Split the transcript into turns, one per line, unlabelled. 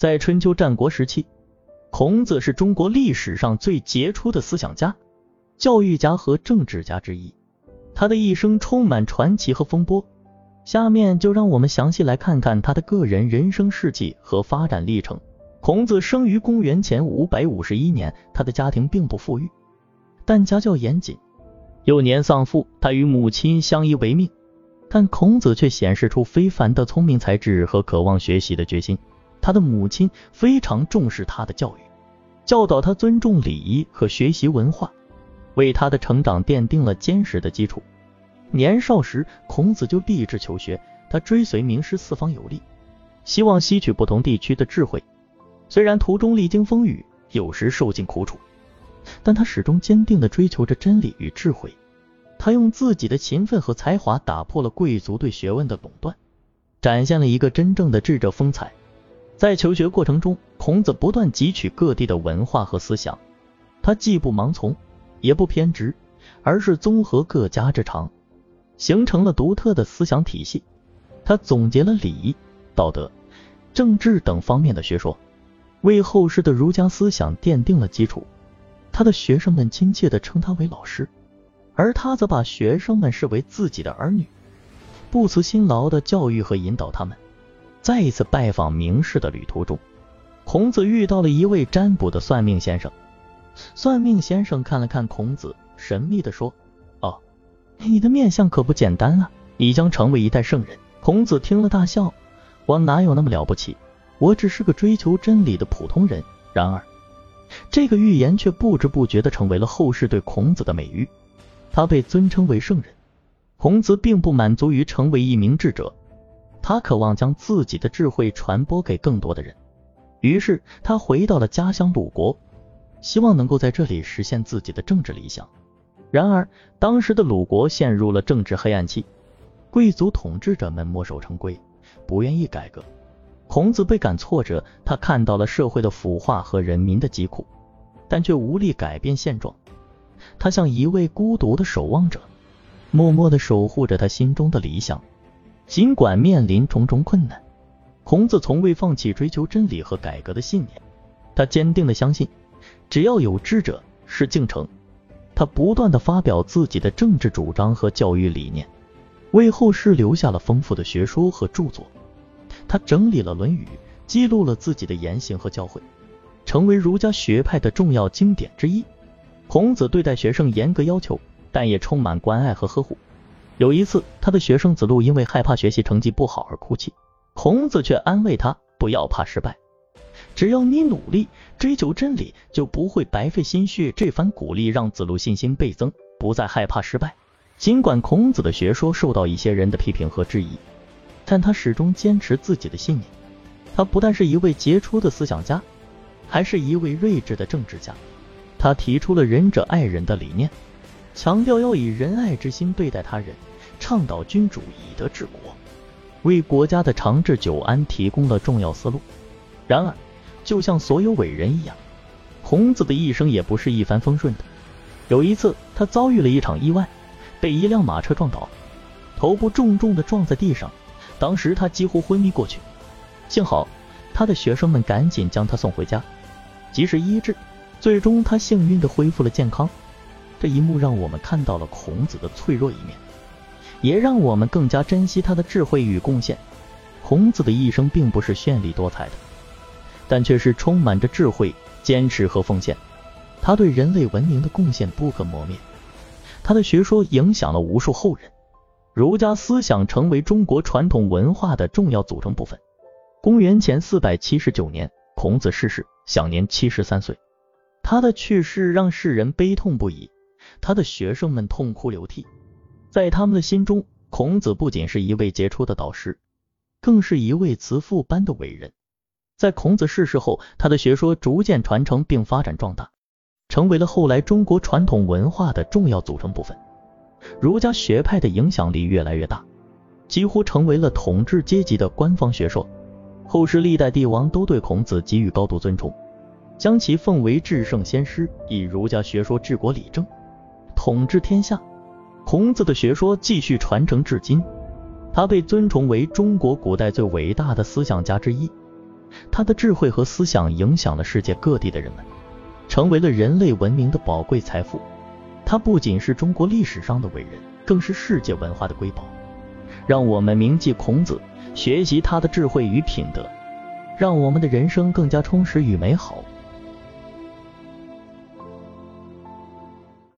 在春秋战国时期，孔子是中国历史上最杰出的思想家、教育家和政治家之一。他的一生充满传奇和风波。下面就让我们详细来看看他的个人人生事迹和发展历程。孔子生于公元前五百五十一年，他的家庭并不富裕，但家教严谨。幼年丧父，他与母亲相依为命。但孔子却显示出非凡的聪明才智和渴望学习的决心。他的母亲非常重视他的教育，教导他尊重礼仪和学习文化，为他的成长奠定了坚实的基础。年少时，孔子就立志求学，他追随名师四方游历，希望吸取不同地区的智慧。虽然途中历经风雨，有时受尽苦楚，但他始终坚定地追求着真理与智慧。他用自己的勤奋和才华打破了贵族对学问的垄断，展现了一个真正的智者风采。在求学过程中，孔子不断汲取各地的文化和思想，他既不盲从，也不偏执，而是综合各家之长，形成了独特的思想体系。他总结了礼仪、道德、政治等方面的学说，为后世的儒家思想奠定了基础。他的学生们亲切地称他为老师。而他则把学生们视为自己的儿女，不辞辛劳的教育和引导他们。在一次拜访名士的旅途中，孔子遇到了一位占卜的算命先生。算命先生看了看孔子，神秘的说：“哦，你的面相可不简单啊，你将成为一代圣人。”孔子听了大笑：“我哪有那么了不起？我只是个追求真理的普通人。”然而，这个预言却不知不觉的成为了后世对孔子的美誉。他被尊称为圣人。孔子并不满足于成为一名智者，他渴望将自己的智慧传播给更多的人。于是他回到了家乡鲁国，希望能够在这里实现自己的政治理想。然而，当时的鲁国陷入了政治黑暗期，贵族统治者们墨守成规，不愿意改革。孔子倍感挫折，他看到了社会的腐化和人民的疾苦，但却无力改变现状。他像一位孤独的守望者，默默地守护着他心中的理想。尽管面临种种困难，孔子从未放弃追求真理和改革的信念。他坚定地相信，只要有智者，事竟成。他不断地发表自己的政治主张和教育理念，为后世留下了丰富的学说和著作。他整理了《论语》，记录了自己的言行和教诲，成为儒家学派的重要经典之一。孔子对待学生严格要求，但也充满关爱和呵护。有一次，他的学生子路因为害怕学习成绩不好而哭泣，孔子却安慰他不要怕失败，只要你努力追求真理，就不会白费心血。这番鼓励让子路信心倍增，不再害怕失败。尽管孔子的学说受到一些人的批评和质疑，但他始终坚持自己的信念。他不但是一位杰出的思想家，还是一位睿智的政治家。他提出了仁者爱人的理念，强调要以仁爱之心对待他人，倡导君主以德治国，为国家的长治久安提供了重要思路。然而，就像所有伟人一样，孔子的一生也不是一帆风顺的。有一次，他遭遇了一场意外，被一辆马车撞倒，头部重重的撞在地上，当时他几乎昏迷过去。幸好，他的学生们赶紧将他送回家，及时医治。最终，他幸运地恢复了健康。这一幕让我们看到了孔子的脆弱一面，也让我们更加珍惜他的智慧与贡献。孔子的一生并不是绚丽多彩的，但却是充满着智慧、坚持和奉献。他对人类文明的贡献不可磨灭，他的学说影响了无数后人，儒家思想成为中国传统文化的重要组成部分。公元前四百七十九年，孔子逝世，享年七十三岁。他的去世让世人悲痛不已，他的学生们痛哭流涕。在他们的心中，孔子不仅是一位杰出的导师，更是一位慈父般的伟人。在孔子逝世后，他的学说逐渐传承并发展壮大，成为了后来中国传统文化的重要组成部分。儒家学派的影响力越来越大，几乎成为了统治阶级的官方学说。后世历代帝王都对孔子给予高度尊崇。将其奉为至圣先师，以儒家学说治国理政，统治天下。孔子的学说继续传承至今，他被尊崇为中国古代最伟大的思想家之一。他的智慧和思想影响了世界各地的人们，成为了人类文明的宝贵财富。他不仅是中国历史上的伟人，更是世界文化的瑰宝。让我们铭记孔子，学习他的智慧与品德，让我们的人生更加充实与美好。